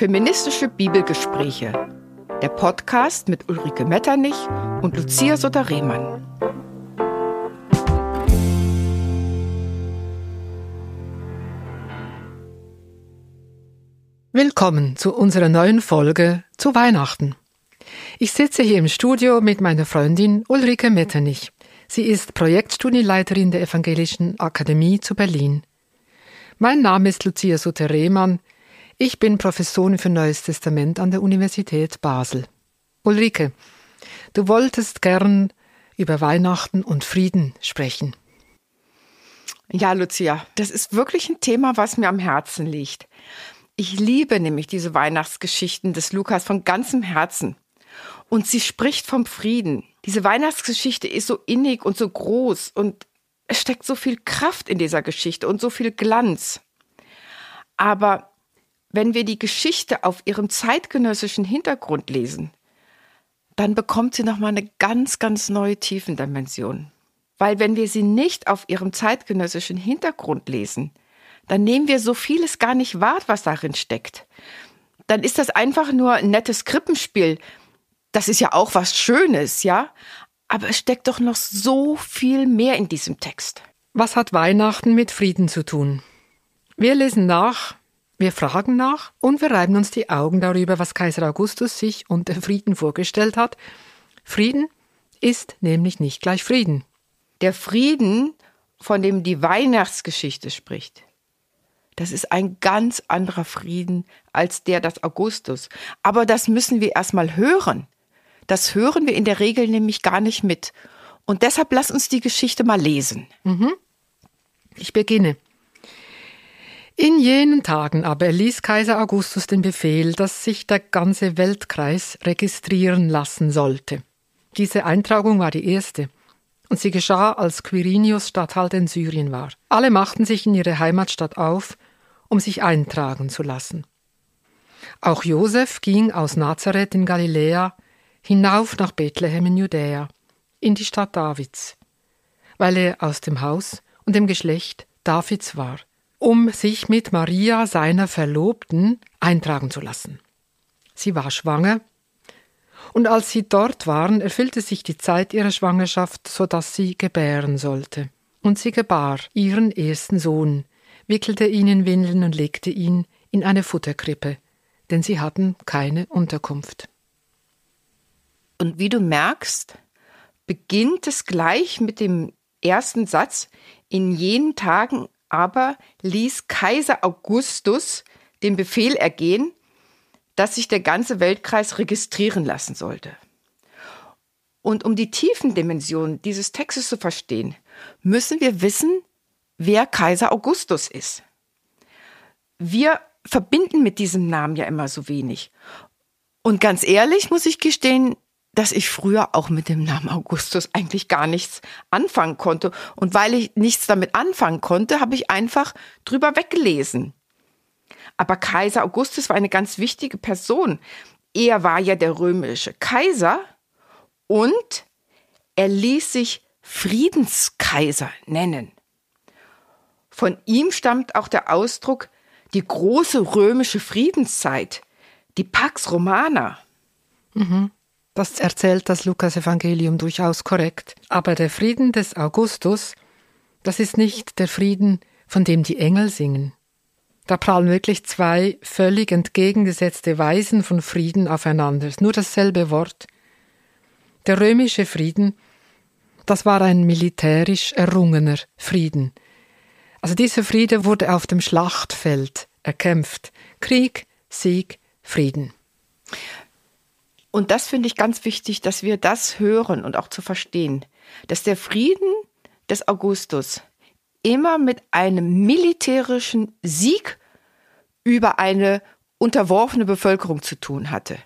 Feministische Bibelgespräche. Der Podcast mit Ulrike Metternich und Lucia Sotter-Rehmann. Willkommen zu unserer neuen Folge zu Weihnachten. Ich sitze hier im Studio mit meiner Freundin Ulrike Metternich. Sie ist Projektstudienleiterin der Evangelischen Akademie zu Berlin. Mein Name ist Lucia Sutter-Rehmann. Ich bin Professorin für Neues Testament an der Universität Basel. Ulrike, du wolltest gern über Weihnachten und Frieden sprechen. Ja, Lucia, das ist wirklich ein Thema, was mir am Herzen liegt. Ich liebe nämlich diese Weihnachtsgeschichten des Lukas von ganzem Herzen. Und sie spricht vom Frieden. Diese Weihnachtsgeschichte ist so innig und so groß und es steckt so viel Kraft in dieser Geschichte und so viel Glanz. Aber wenn wir die Geschichte auf ihrem zeitgenössischen Hintergrund lesen, dann bekommt sie nochmal eine ganz, ganz neue Tiefendimension. Weil wenn wir sie nicht auf ihrem zeitgenössischen Hintergrund lesen, dann nehmen wir so vieles gar nicht wahr, was darin steckt. Dann ist das einfach nur ein nettes Krippenspiel, das ist ja auch was Schönes, ja? Aber es steckt doch noch so viel mehr in diesem Text. Was hat Weihnachten mit Frieden zu tun? Wir lesen nach, wir fragen nach und wir reiben uns die Augen darüber, was Kaiser Augustus sich unter Frieden vorgestellt hat. Frieden ist nämlich nicht gleich Frieden. Der Frieden, von dem die Weihnachtsgeschichte spricht, das ist ein ganz anderer Frieden als der des Augustus. Aber das müssen wir erstmal hören. Das hören wir in der Regel nämlich gar nicht mit. Und deshalb lass uns die Geschichte mal lesen. Mhm. Ich beginne. In jenen Tagen aber erließ Kaiser Augustus den Befehl, dass sich der ganze Weltkreis registrieren lassen sollte. Diese Eintragung war die erste, und sie geschah, als Quirinius Statthalter in Syrien war. Alle machten sich in ihre Heimatstadt auf, um sich eintragen zu lassen. Auch Josef ging aus Nazareth in Galiläa hinauf nach Bethlehem in Judäa, in die Stadt Davids, weil er aus dem Haus und dem Geschlecht Davids war, um sich mit Maria, seiner Verlobten, eintragen zu lassen. Sie war schwanger, und als sie dort waren, erfüllte sich die Zeit ihrer Schwangerschaft, so dass sie gebären sollte. Und sie gebar ihren ersten Sohn, wickelte ihn in Windeln und legte ihn in eine Futterkrippe, denn sie hatten keine Unterkunft. Und wie du merkst, beginnt es gleich mit dem ersten Satz. In jenen Tagen aber ließ Kaiser Augustus den Befehl ergehen, dass sich der ganze Weltkreis registrieren lassen sollte. Und um die Tiefendimension dieses Textes zu verstehen, müssen wir wissen, wer Kaiser Augustus ist. Wir verbinden mit diesem Namen ja immer so wenig. Und ganz ehrlich muss ich gestehen, dass ich früher auch mit dem Namen Augustus eigentlich gar nichts anfangen konnte. Und weil ich nichts damit anfangen konnte, habe ich einfach drüber weggelesen. Aber Kaiser Augustus war eine ganz wichtige Person. Er war ja der römische Kaiser und er ließ sich Friedenskaiser nennen. Von ihm stammt auch der Ausdruck die große römische Friedenszeit, die Pax Romana. Mhm. Das erzählt das Lukas-Evangelium durchaus korrekt. Aber der Frieden des Augustus, das ist nicht der Frieden, von dem die Engel singen. Da prallen wirklich zwei völlig entgegengesetzte Weisen von Frieden aufeinander. Nur dasselbe Wort. Der römische Frieden, das war ein militärisch errungener Frieden. Also dieser Friede wurde auf dem Schlachtfeld erkämpft. Krieg, Sieg, Frieden. Und das finde ich ganz wichtig, dass wir das hören und auch zu verstehen, dass der Frieden des Augustus immer mit einem militärischen Sieg über eine unterworfene Bevölkerung zu tun hatte.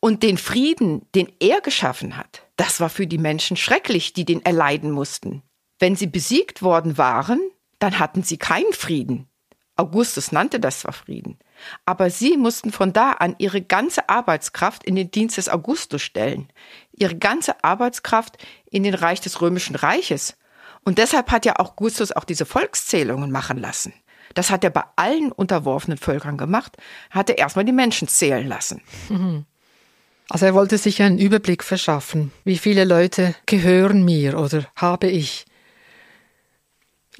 Und den Frieden, den er geschaffen hat, das war für die Menschen schrecklich, die den erleiden mussten. Wenn sie besiegt worden waren, dann hatten sie keinen Frieden. Augustus nannte das zwar Frieden, aber sie mussten von da an ihre ganze Arbeitskraft in den Dienst des Augustus stellen, ihre ganze Arbeitskraft in den Reich des römischen Reiches. Und deshalb hat ja Augustus auch diese Volkszählungen machen lassen, Das hat er bei allen unterworfenen Völkern gemacht, hat er erstmal die Menschen zählen lassen. Also er wollte sich einen Überblick verschaffen. Wie viele Leute gehören mir oder habe ich?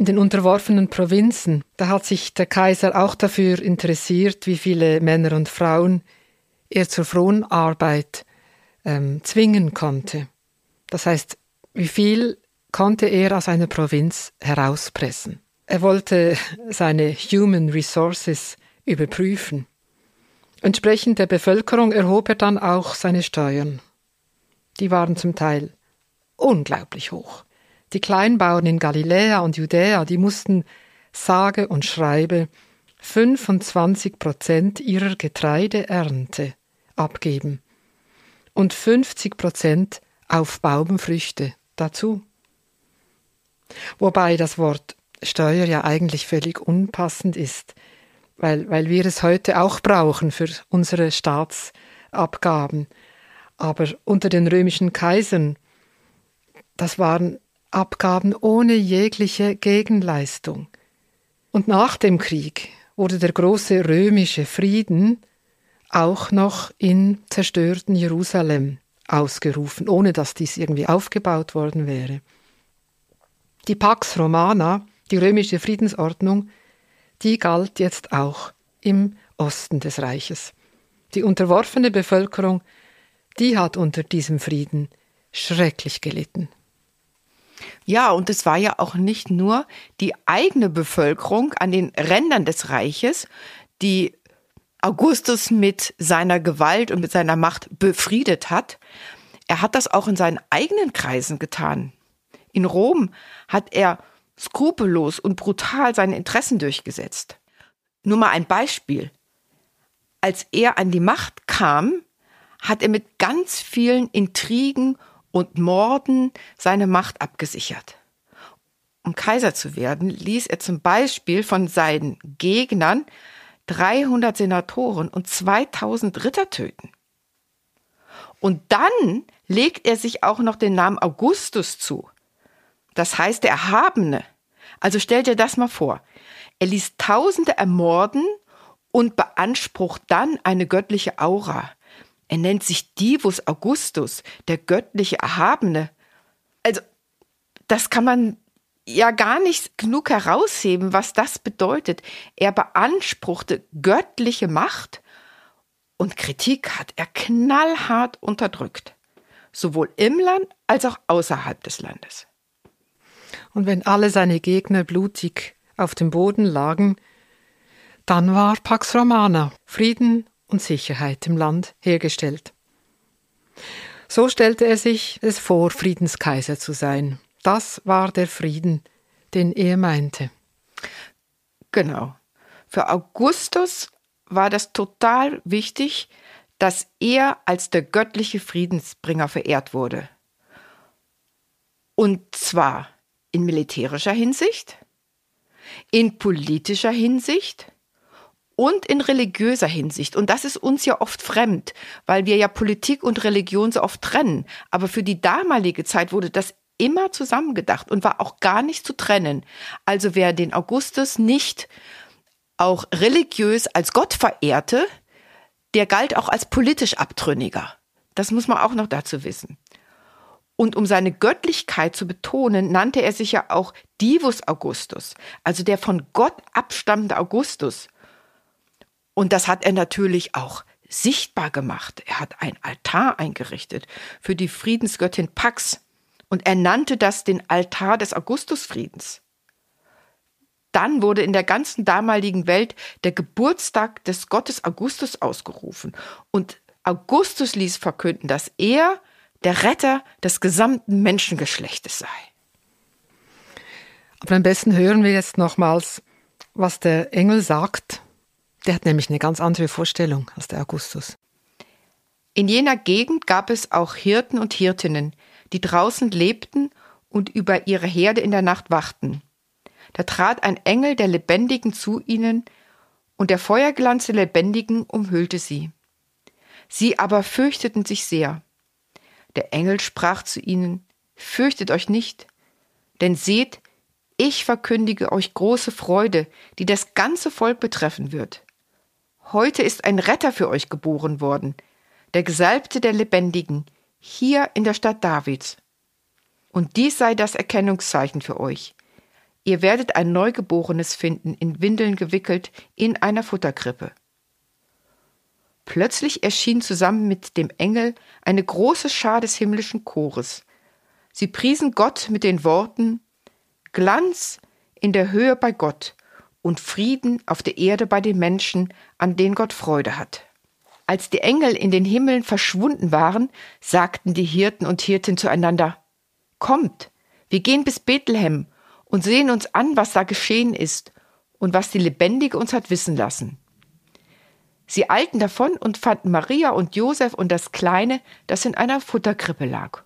In den unterworfenen Provinzen, da hat sich der Kaiser auch dafür interessiert, wie viele Männer und Frauen er zur Fronarbeit ähm, zwingen konnte. Das heißt, wie viel konnte er aus einer Provinz herauspressen. Er wollte seine Human Resources überprüfen. Entsprechend der Bevölkerung erhob er dann auch seine Steuern. Die waren zum Teil unglaublich hoch. Die Kleinbauern in Galiläa und Judäa, die mussten sage und schreibe 25 Prozent ihrer Getreideernte abgeben und 50 Prozent auf Baumfrüchte dazu. Wobei das Wort Steuer ja eigentlich völlig unpassend ist, weil, weil wir es heute auch brauchen für unsere Staatsabgaben. Aber unter den römischen Kaisern, das waren Abgaben ohne jegliche Gegenleistung. Und nach dem Krieg wurde der große römische Frieden auch noch in zerstörten Jerusalem ausgerufen, ohne dass dies irgendwie aufgebaut worden wäre. Die Pax Romana, die römische Friedensordnung, die galt jetzt auch im Osten des Reiches. Die unterworfene Bevölkerung, die hat unter diesem Frieden schrecklich gelitten. Ja, und es war ja auch nicht nur die eigene Bevölkerung an den Rändern des Reiches, die Augustus mit seiner Gewalt und mit seiner Macht befriedet hat. Er hat das auch in seinen eigenen Kreisen getan. In Rom hat er skrupellos und brutal seine Interessen durchgesetzt. Nur mal ein Beispiel. Als er an die Macht kam, hat er mit ganz vielen Intrigen und Morden seine Macht abgesichert. Um Kaiser zu werden, ließ er zum Beispiel von seinen Gegnern 300 Senatoren und 2000 Ritter töten. Und dann legt er sich auch noch den Namen Augustus zu. Das heißt der Erhabene. Also stell dir das mal vor. Er ließ Tausende ermorden und beansprucht dann eine göttliche Aura. Er nennt sich Divus Augustus, der göttliche Erhabene. Also, das kann man ja gar nicht genug herausheben, was das bedeutet. Er beanspruchte göttliche Macht und Kritik hat er knallhart unterdrückt, sowohl im Land als auch außerhalb des Landes. Und wenn alle seine Gegner blutig auf dem Boden lagen, dann war Pax Romana, Frieden und Sicherheit im Land hergestellt. So stellte er sich es vor, Friedenskaiser zu sein. Das war der Frieden, den er meinte. Genau. Für Augustus war das total wichtig, dass er als der göttliche Friedensbringer verehrt wurde. Und zwar in militärischer Hinsicht, in politischer Hinsicht und in religiöser Hinsicht. Und das ist uns ja oft fremd, weil wir ja Politik und Religion so oft trennen. Aber für die damalige Zeit wurde das immer zusammengedacht und war auch gar nicht zu trennen. Also wer den Augustus nicht auch religiös als Gott verehrte, der galt auch als politisch abtrünniger. Das muss man auch noch dazu wissen. Und um seine Göttlichkeit zu betonen, nannte er sich ja auch Divus Augustus, also der von Gott abstammende Augustus. Und das hat er natürlich auch sichtbar gemacht. Er hat ein Altar eingerichtet für die Friedensgöttin Pax und er nannte das den Altar des Augustusfriedens. Dann wurde in der ganzen damaligen Welt der Geburtstag des Gottes Augustus ausgerufen und Augustus ließ verkünden, dass er der Retter des gesamten Menschengeschlechtes sei. Aber am besten hören wir jetzt nochmals, was der Engel sagt. Der hat nämlich eine ganz andere Vorstellung als der Augustus. In jener Gegend gab es auch Hirten und Hirtinnen, die draußen lebten und über ihre Herde in der Nacht wachten. Da trat ein Engel der Lebendigen zu ihnen, und der Feuerglanz der Lebendigen umhüllte sie. Sie aber fürchteten sich sehr. Der Engel sprach zu ihnen, Fürchtet euch nicht, denn seht, ich verkündige euch große Freude, die das ganze Volk betreffen wird. Heute ist ein Retter für euch geboren worden, der Gesalbte der Lebendigen, hier in der Stadt Davids. Und dies sei das Erkennungszeichen für euch. Ihr werdet ein Neugeborenes finden, in Windeln gewickelt, in einer Futterkrippe. Plötzlich erschien zusammen mit dem Engel eine große Schar des himmlischen Chores. Sie priesen Gott mit den Worten Glanz in der Höhe bei Gott und Frieden auf der Erde bei den Menschen, an denen Gott Freude hat. Als die Engel in den Himmeln verschwunden waren, sagten die Hirten und Hirten zueinander Kommt, wir gehen bis Bethlehem und sehen uns an, was da geschehen ist und was die Lebendige uns hat wissen lassen. Sie eilten davon und fanden Maria und Josef und das Kleine, das in einer Futterkrippe lag.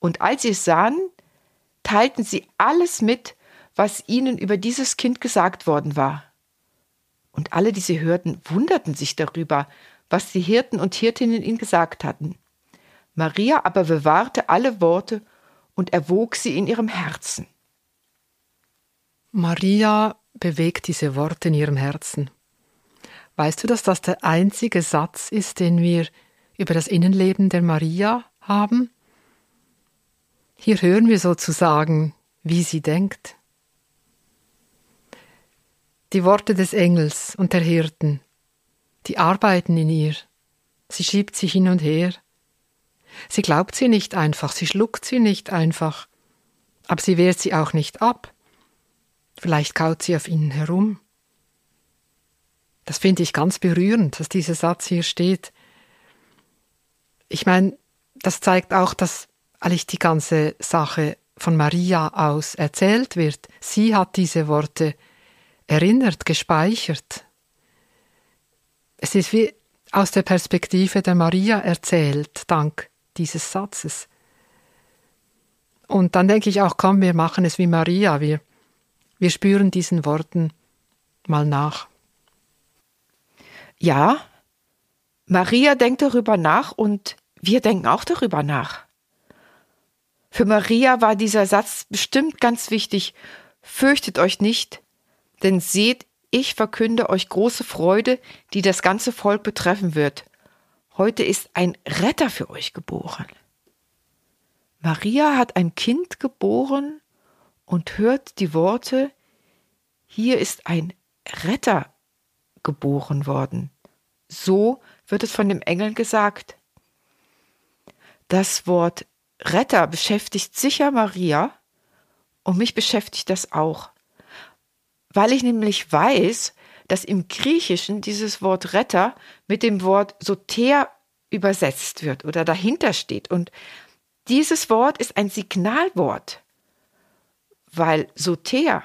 Und als sie es sahen, teilten sie alles mit, was ihnen über dieses Kind gesagt worden war. Und alle, die sie hörten, wunderten sich darüber, was die Hirten und Hirtinnen ihnen gesagt hatten. Maria aber bewahrte alle Worte und erwog sie in ihrem Herzen. Maria bewegt diese Worte in ihrem Herzen. Weißt du, dass das der einzige Satz ist, den wir über das Innenleben der Maria haben? Hier hören wir sozusagen, wie sie denkt. Die Worte des Engels und der Hirten, die arbeiten in ihr. Sie schiebt sie hin und her. Sie glaubt sie nicht einfach, sie schluckt sie nicht einfach, aber sie wehrt sie auch nicht ab. Vielleicht kaut sie auf ihnen herum. Das finde ich ganz berührend, dass dieser Satz hier steht. Ich meine, das zeigt auch, dass eigentlich die ganze Sache von Maria aus erzählt wird. Sie hat diese Worte erinnert, gespeichert. Es ist wie aus der Perspektive der Maria erzählt, dank dieses Satzes. Und dann denke ich auch, komm, wir machen es wie Maria, wir, wir spüren diesen Worten mal nach. Ja, Maria denkt darüber nach und wir denken auch darüber nach. Für Maria war dieser Satz bestimmt ganz wichtig. Fürchtet euch nicht, denn seht, ich verkünde euch große Freude, die das ganze Volk betreffen wird. Heute ist ein Retter für euch geboren. Maria hat ein Kind geboren und hört die Worte, hier ist ein Retter geboren worden. So wird es von dem Engel gesagt. Das Wort Retter beschäftigt sicher Maria und mich beschäftigt das auch, weil ich nämlich weiß, dass im Griechischen dieses Wort Retter mit dem Wort Soter übersetzt wird oder dahinter steht. Und dieses Wort ist ein Signalwort, weil Soter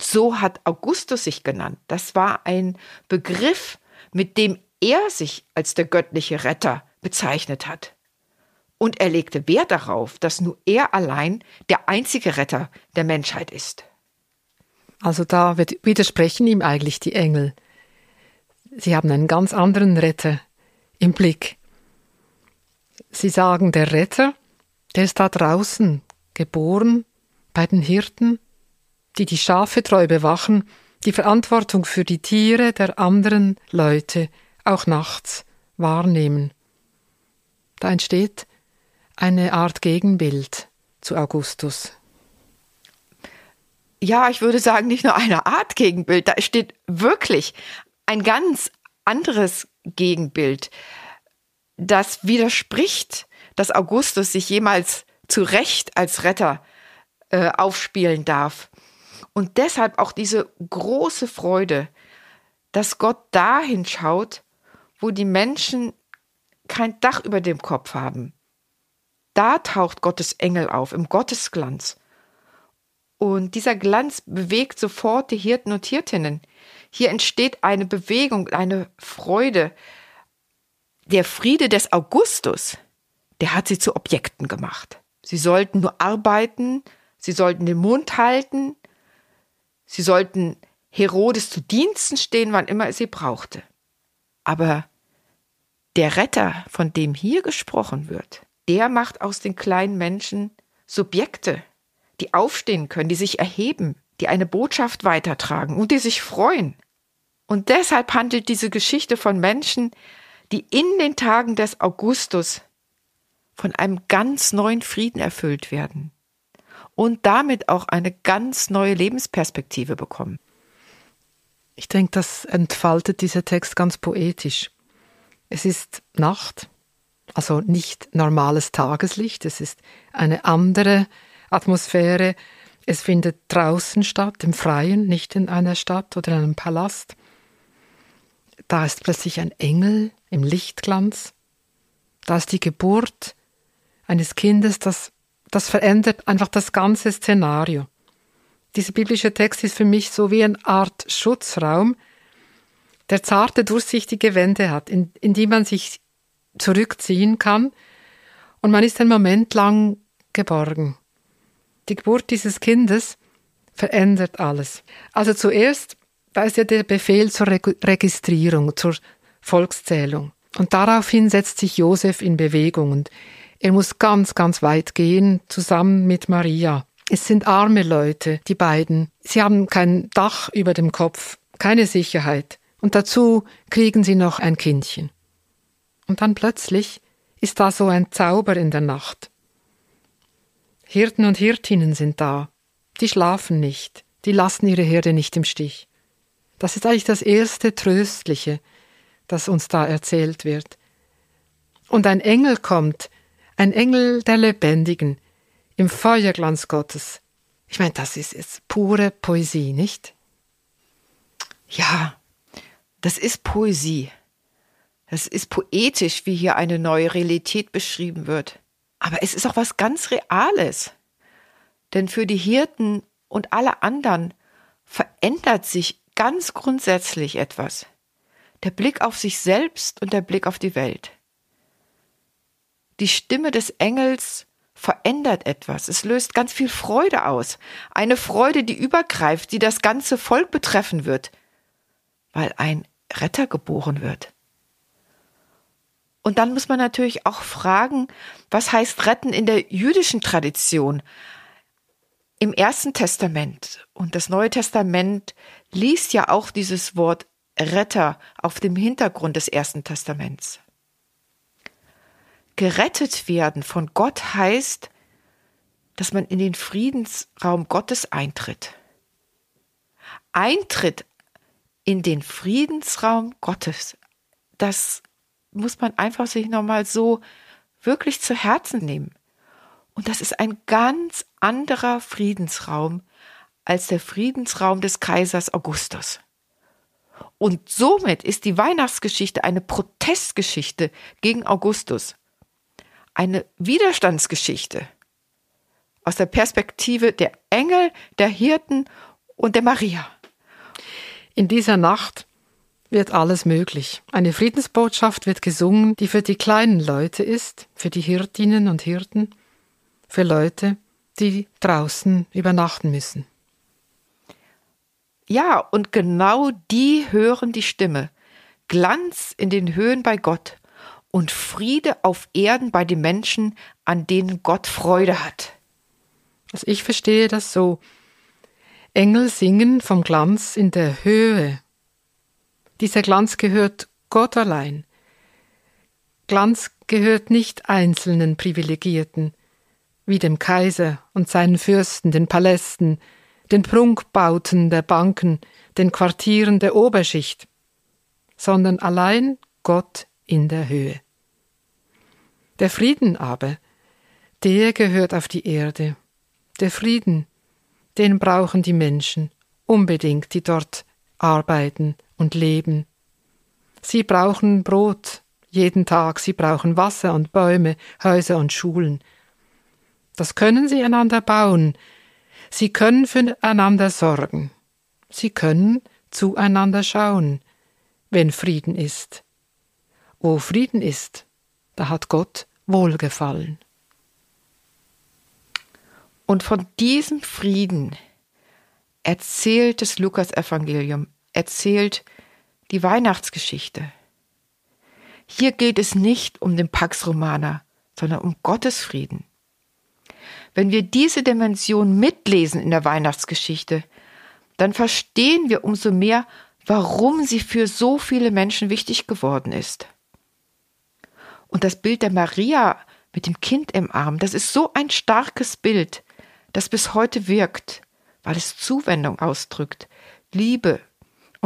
so hat Augustus sich genannt. Das war ein Begriff, mit dem er sich als der göttliche Retter bezeichnet hat. Und er legte Wert darauf, dass nur er allein der einzige Retter der Menschheit ist. Also da widersprechen ihm eigentlich die Engel. Sie haben einen ganz anderen Retter im Blick. Sie sagen, der Retter, der ist da draußen, geboren bei den Hirten, die die Schafe treu bewachen, die Verantwortung für die Tiere der anderen Leute auch nachts wahrnehmen. Da entsteht eine Art Gegenbild zu Augustus. Ja, ich würde sagen, nicht nur eine Art Gegenbild, da steht wirklich ein ganz anderes Gegenbild, das widerspricht, dass Augustus sich jemals zu Recht als Retter äh, aufspielen darf. Und deshalb auch diese große Freude, dass Gott dahin schaut, wo die Menschen kein Dach über dem Kopf haben. Da taucht Gottes Engel auf, im Gottesglanz. Und dieser Glanz bewegt sofort die Hirten und Hirtinnen. Hier entsteht eine Bewegung, eine Freude. Der Friede des Augustus, der hat sie zu Objekten gemacht. Sie sollten nur arbeiten, sie sollten den Mund halten, Sie sollten Herodes zu Diensten stehen, wann immer es sie brauchte. Aber der Retter, von dem hier gesprochen wird, der macht aus den kleinen Menschen Subjekte. Die aufstehen können, die sich erheben, die eine Botschaft weitertragen und die sich freuen. Und deshalb handelt diese Geschichte von Menschen, die in den Tagen des Augustus von einem ganz neuen Frieden erfüllt werden und damit auch eine ganz neue Lebensperspektive bekommen. Ich denke, das entfaltet dieser Text ganz poetisch. Es ist Nacht, also nicht normales Tageslicht, es ist eine andere Atmosphäre. Es findet draußen statt, im Freien, nicht in einer Stadt oder in einem Palast. Da ist plötzlich ein Engel im Lichtglanz. Da ist die Geburt eines Kindes, das, das verändert einfach das ganze Szenario. Dieser biblische Text ist für mich so wie eine Art Schutzraum, der zarte, durchsichtige Wände hat, in, in die man sich zurückziehen kann und man ist einen Moment lang geborgen. Die Geburt dieses Kindes verändert alles. Also zuerst, da ist ja der Befehl zur Registrierung, zur Volkszählung. Und daraufhin setzt sich Josef in Bewegung und er muss ganz, ganz weit gehen, zusammen mit Maria. Es sind arme Leute, die beiden. Sie haben kein Dach über dem Kopf, keine Sicherheit. Und dazu kriegen sie noch ein Kindchen. Und dann plötzlich ist da so ein Zauber in der Nacht. Hirten und Hirtinnen sind da. Die schlafen nicht, die lassen ihre Herde nicht im Stich. Das ist eigentlich das erste Tröstliche, das uns da erzählt wird. Und ein Engel kommt, ein Engel der Lebendigen, im Feuerglanz Gottes. Ich meine, das ist jetzt pure Poesie, nicht? Ja, das ist Poesie. Das ist poetisch, wie hier eine neue Realität beschrieben wird. Aber es ist auch was ganz Reales. Denn für die Hirten und alle anderen verändert sich ganz grundsätzlich etwas. Der Blick auf sich selbst und der Blick auf die Welt. Die Stimme des Engels verändert etwas. Es löst ganz viel Freude aus. Eine Freude, die übergreift, die das ganze Volk betreffen wird, weil ein Retter geboren wird. Und dann muss man natürlich auch fragen, was heißt retten in der jüdischen Tradition? Im Ersten Testament und das Neue Testament liest ja auch dieses Wort Retter auf dem Hintergrund des Ersten Testaments. Gerettet werden von Gott heißt, dass man in den Friedensraum Gottes eintritt. Eintritt in den Friedensraum Gottes. Das muss man einfach sich nochmal so wirklich zu Herzen nehmen. Und das ist ein ganz anderer Friedensraum als der Friedensraum des Kaisers Augustus. Und somit ist die Weihnachtsgeschichte eine Protestgeschichte gegen Augustus, eine Widerstandsgeschichte aus der Perspektive der Engel, der Hirten und der Maria. In dieser Nacht wird alles möglich. Eine Friedensbotschaft wird gesungen, die für die kleinen Leute ist, für die Hirtinnen und Hirten, für Leute, die draußen übernachten müssen. Ja, und genau die hören die Stimme. Glanz in den Höhen bei Gott und Friede auf Erden bei den Menschen, an denen Gott Freude hat. Also ich verstehe das so. Engel singen vom Glanz in der Höhe. Dieser Glanz gehört Gott allein. Glanz gehört nicht einzelnen Privilegierten, wie dem Kaiser und seinen Fürsten, den Palästen, den Prunkbauten der Banken, den Quartieren der Oberschicht, sondern allein Gott in der Höhe. Der Frieden aber, der gehört auf die Erde. Der Frieden, den brauchen die Menschen unbedingt, die dort arbeiten und leben. Sie brauchen Brot jeden Tag, sie brauchen Wasser und Bäume, Häuser und Schulen. Das können sie einander bauen. Sie können füreinander sorgen. Sie können zueinander schauen, wenn Frieden ist. Wo Frieden ist, da hat Gott Wohlgefallen. Und von diesem Frieden erzählt das Lukas-Evangelium, erzählt die Weihnachtsgeschichte. Hier geht es nicht um den Pax Romana, sondern um Gottes Frieden. Wenn wir diese Dimension mitlesen in der Weihnachtsgeschichte, dann verstehen wir umso mehr, warum sie für so viele Menschen wichtig geworden ist. Und das Bild der Maria mit dem Kind im Arm, das ist so ein starkes Bild, das bis heute wirkt, weil es Zuwendung ausdrückt, Liebe.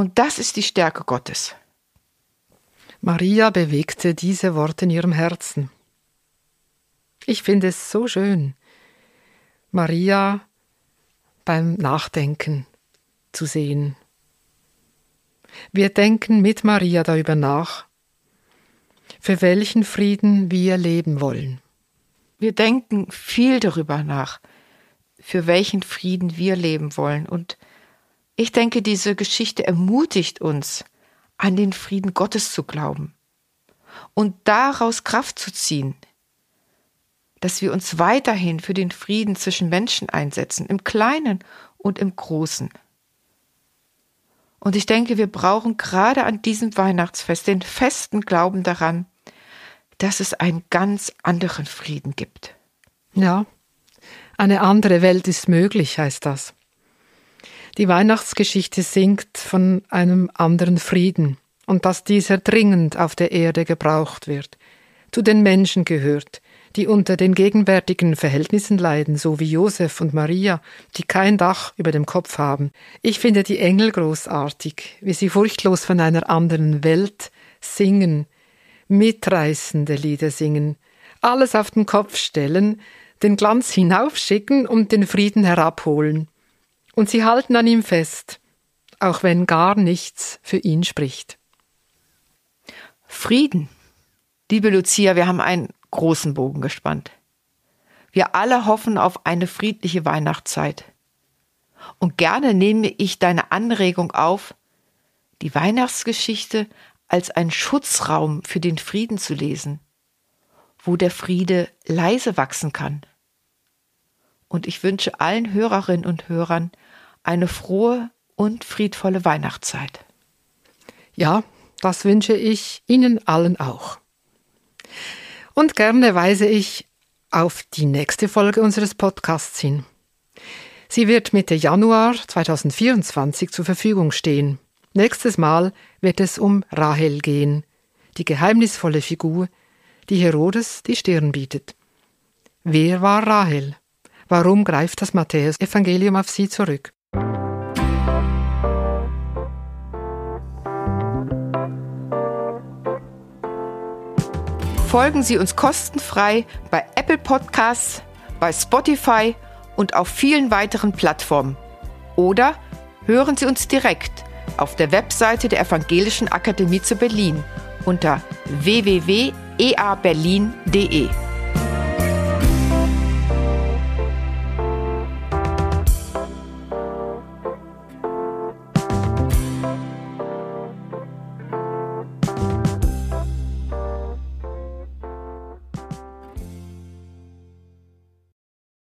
Und das ist die Stärke Gottes. Maria bewegte diese Worte in ihrem Herzen. Ich finde es so schön, Maria beim Nachdenken zu sehen. Wir denken mit Maria darüber nach, für welchen Frieden wir leben wollen. Wir denken viel darüber nach, für welchen Frieden wir leben wollen. Und ich denke, diese Geschichte ermutigt uns, an den Frieden Gottes zu glauben und daraus Kraft zu ziehen, dass wir uns weiterhin für den Frieden zwischen Menschen einsetzen, im Kleinen und im Großen. Und ich denke, wir brauchen gerade an diesem Weihnachtsfest den festen Glauben daran, dass es einen ganz anderen Frieden gibt. Ja, eine andere Welt ist möglich, heißt das. Die Weihnachtsgeschichte singt von einem anderen Frieden und dass dieser dringend auf der Erde gebraucht wird, zu den Menschen gehört, die unter den gegenwärtigen Verhältnissen leiden, so wie Josef und Maria, die kein Dach über dem Kopf haben. Ich finde die Engel großartig, wie sie furchtlos von einer anderen Welt singen, mitreißende Lieder singen, alles auf den Kopf stellen, den Glanz hinaufschicken und den Frieden herabholen. Und sie halten an ihm fest, auch wenn gar nichts für ihn spricht. Frieden. Liebe Lucia, wir haben einen großen Bogen gespannt. Wir alle hoffen auf eine friedliche Weihnachtszeit. Und gerne nehme ich deine Anregung auf, die Weihnachtsgeschichte als einen Schutzraum für den Frieden zu lesen, wo der Friede leise wachsen kann. Und ich wünsche allen Hörerinnen und Hörern eine frohe und friedvolle Weihnachtszeit. Ja, das wünsche ich Ihnen allen auch. Und gerne weise ich auf die nächste Folge unseres Podcasts hin. Sie wird Mitte Januar 2024 zur Verfügung stehen. Nächstes Mal wird es um Rahel gehen, die geheimnisvolle Figur, die Herodes die Stirn bietet. Wer war Rahel? Warum greift das Matthäus-Evangelium auf sie zurück? Folgen Sie uns kostenfrei bei Apple Podcasts, bei Spotify und auf vielen weiteren Plattformen. Oder hören Sie uns direkt auf der Webseite der Evangelischen Akademie zu Berlin unter www.eaberlin.de.